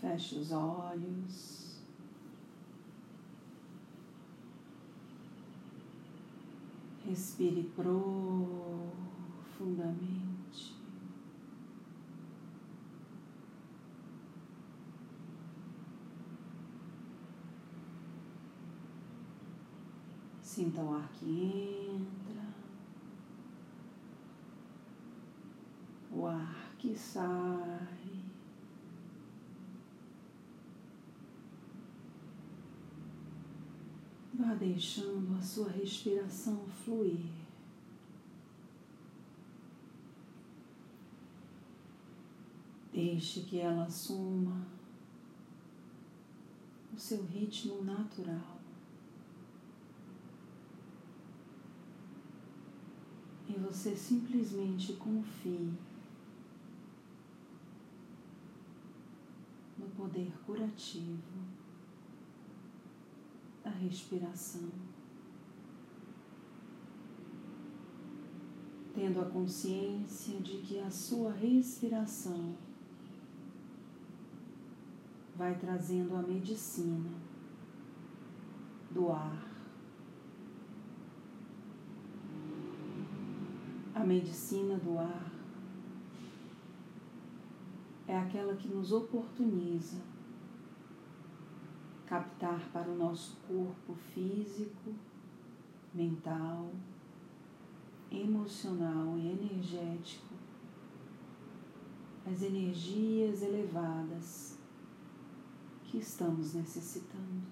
Feche os olhos. Respire profundamente. Sinta o ar que entra, o ar que sai. Vá deixando a sua respiração fluir. Deixe que ela assuma o seu ritmo natural. E você simplesmente confie no poder curativo respiração, tendo a consciência de que a sua respiração vai trazendo a medicina do ar. A medicina do ar é aquela que nos oportuniza captar para o nosso corpo físico, mental, emocional e energético as energias elevadas que estamos necessitando.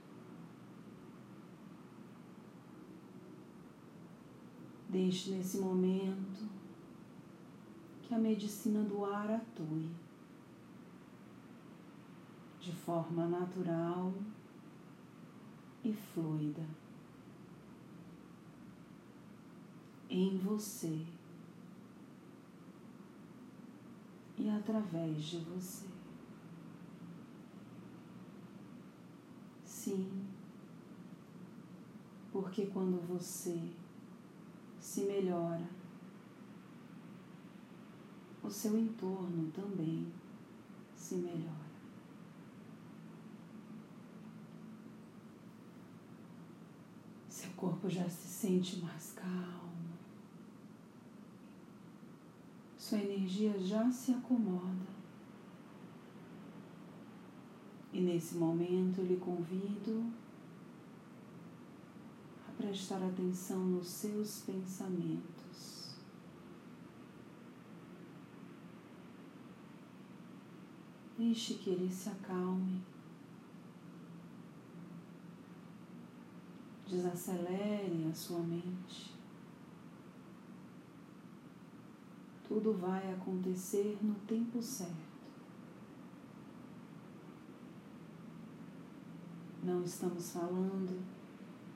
Deixe nesse momento que a medicina do ar atue de forma natural e fluida em você e através de você. Sim, porque quando você se melhora, o seu entorno também se melhora. Corpo já se sente mais calmo, sua energia já se acomoda. E nesse momento lhe convido a prestar atenção nos seus pensamentos. Deixe que ele se acalme. Desacelere a sua mente. Tudo vai acontecer no tempo certo. Não estamos falando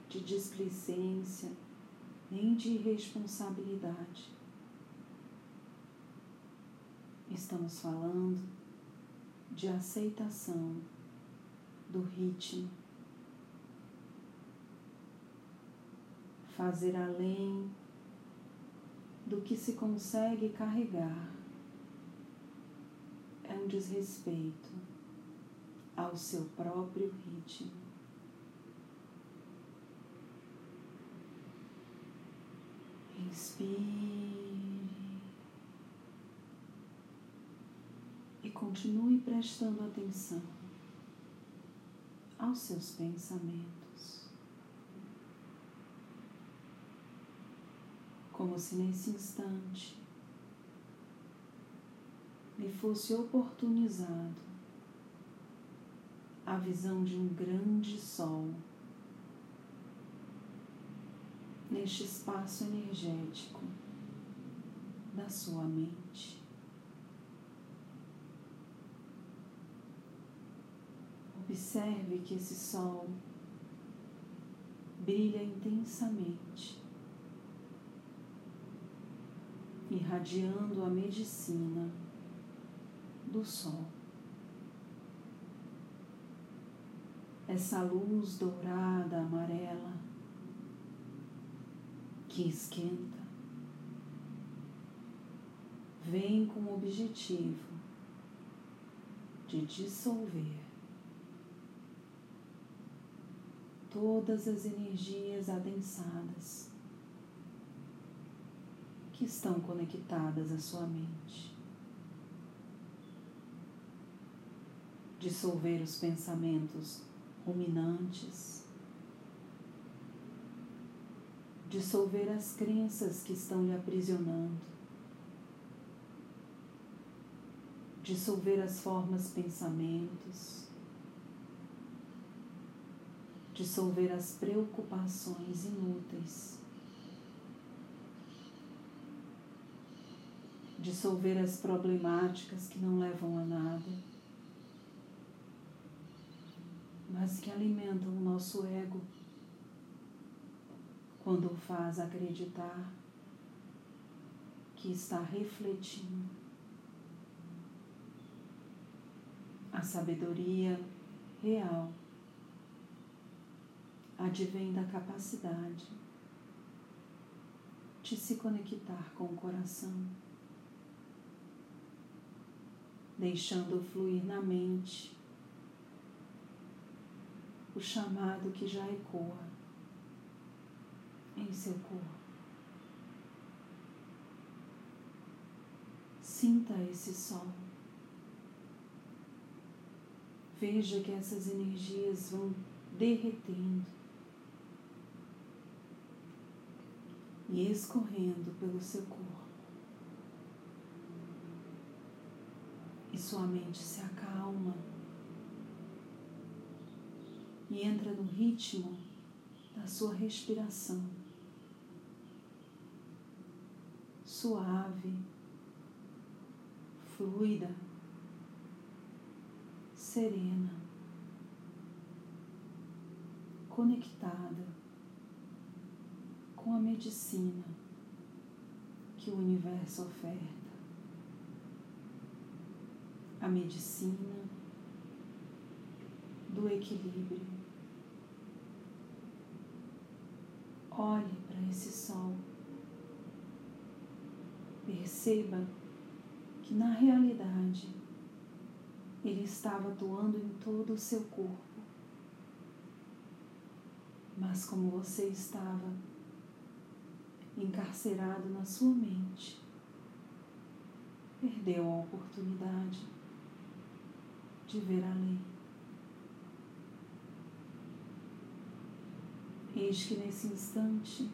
de displicência nem de irresponsabilidade. Estamos falando de aceitação do ritmo fazer além do que se consegue carregar é um desrespeito ao seu próprio ritmo. Inspire e continue prestando atenção aos seus pensamentos. Como se nesse instante me fosse oportunizado a visão de um grande sol neste espaço energético da sua mente. Observe que esse sol brilha intensamente irradiando a medicina do sol. Essa luz dourada, amarela, que esquenta, vem com o objetivo de dissolver todas as energias adensadas que estão conectadas à sua mente. Dissolver os pensamentos ruminantes, dissolver as crenças que estão lhe aprisionando, dissolver as formas pensamentos, dissolver as preocupações inúteis, dissolver as problemáticas que não levam a nada, mas que alimentam o nosso ego quando o faz acreditar que está refletindo. A sabedoria real advém da capacidade de se conectar com o coração, deixando fluir na mente o chamado que já ecoa em seu corpo. Sinta esse sol. Veja que essas energias vão derretendo e escorrendo pelo seu corpo. E sua mente se acalma e entra no ritmo da sua respiração. Suave, fluida, serena, conectada com a medicina que o universo oferta. A medicina do equilíbrio. Olhe para esse sol. Perceba que na realidade ele estava atuando em todo o seu corpo. Mas como você estava encarcerado na sua mente, perdeu a oportunidade de ver além. Eis que nesse instante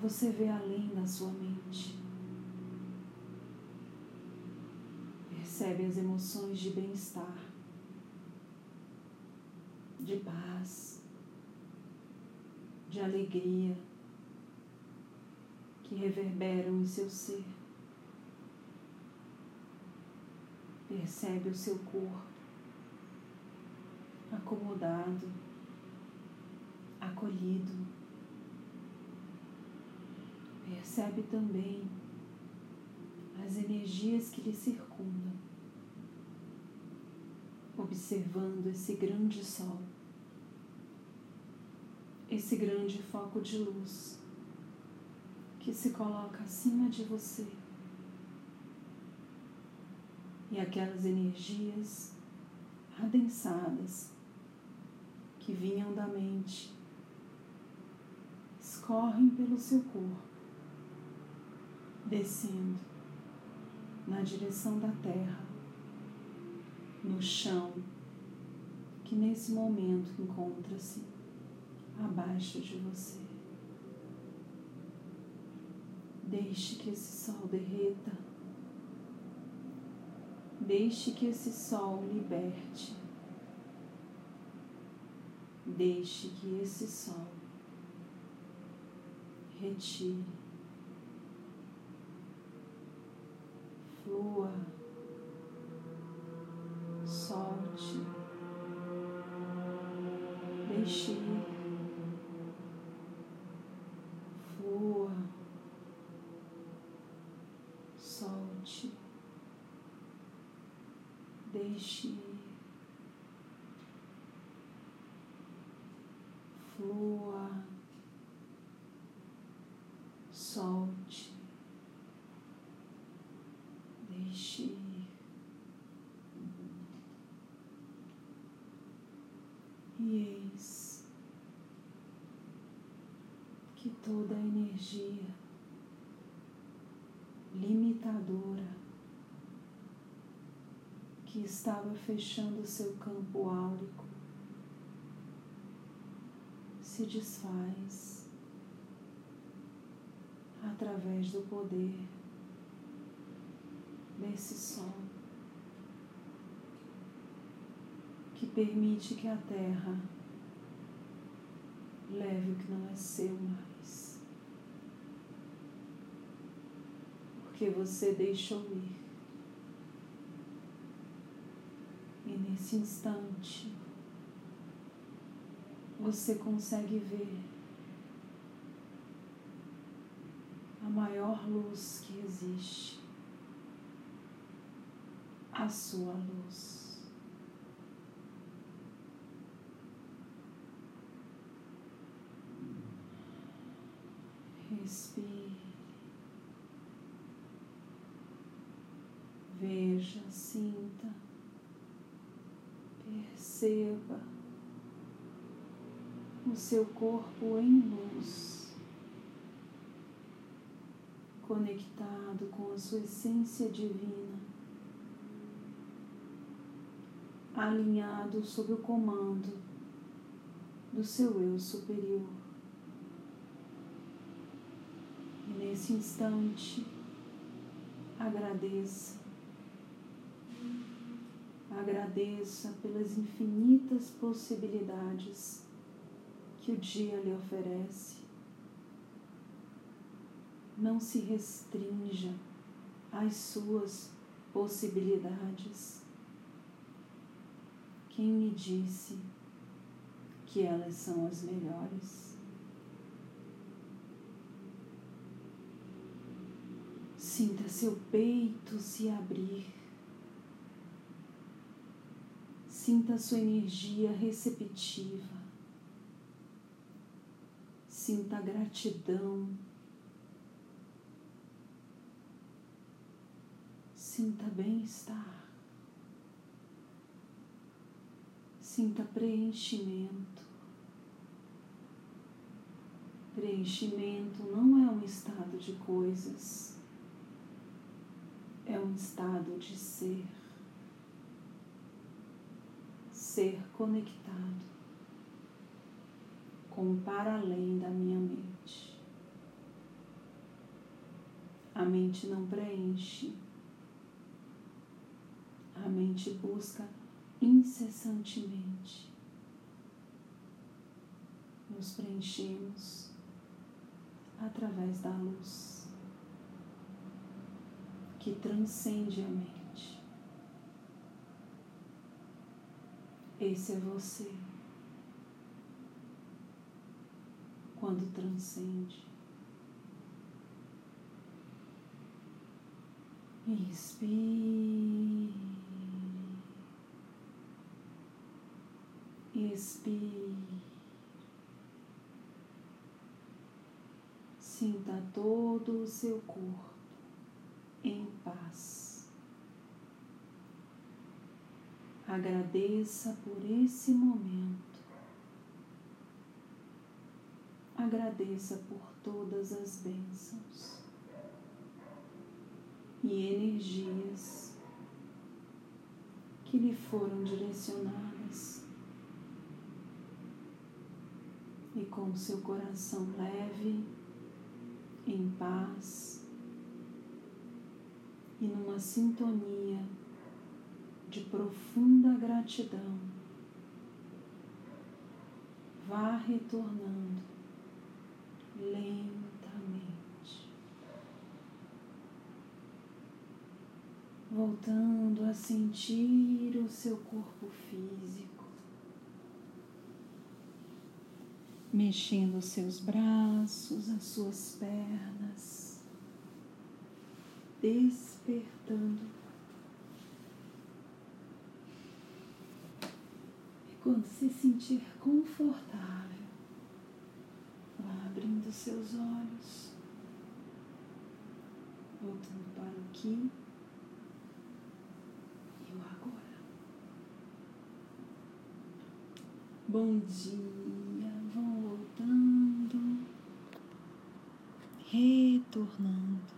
você vê além da sua mente. Percebe as emoções de bem-estar, de paz, de alegria que reverberam em seu ser. Percebe o seu corpo acomodado, acolhido. Percebe também as energias que lhe circundam, observando esse grande sol, esse grande foco de luz que se coloca acima de você. E aquelas energias adensadas que vinham da mente escorrem pelo seu corpo, descendo na direção da terra, no chão que nesse momento encontra-se abaixo de você. Deixe que esse sol derreta. Deixe que esse sol liberte. Deixe que esse sol retire. Flua. existe flua, solte, deixe. E eis que toda a energia limitadora estava fechando seu campo áurico se desfaz através do poder desse sol que permite que a terra leve o que não é seu mais. Porque você deixou ir. E nesse instante, você consegue ver a maior luz que existe, a sua luz. Respire. Veja, sinta, perceba o seu corpo em luz, conectado com a sua essência divina, alinhado sob o comando do seu eu superior. nesse instante, agradeça. Agradeça pelas infinitas possibilidades que o dia lhe oferece. Não se restrinja às suas possibilidades. Quem me disse que elas são as melhores? Sinta seu peito se abrir. Sinta sua energia receptiva. Sinta gratidão. Sinta bem-estar. Sinta preenchimento. Preenchimento não é um estado de coisas é um estado de ser, ser conectado com o para além da minha mente. A mente não preenche, a mente busca incessantemente. Nos preenchemos através da luz que transcende a mente. Esse é você. Quando transcende. Inspire. Expire. Sinta todo o seu corpo em paz. Agradeça por esse momento. Agradeça por todas as bênçãos e energias que lhe foram direcionadas. E com seu coração leve, em paz, e numa sintonia de profunda gratidão, vá retornando lentamente, voltando a sentir o seu corpo físico. Mexendo os seus braços, as suas pernas, despertando. Quando se sentir confortável, vá abrindo seus olhos, voltando para o aqui e o agora. Bom dia, voltando retornando.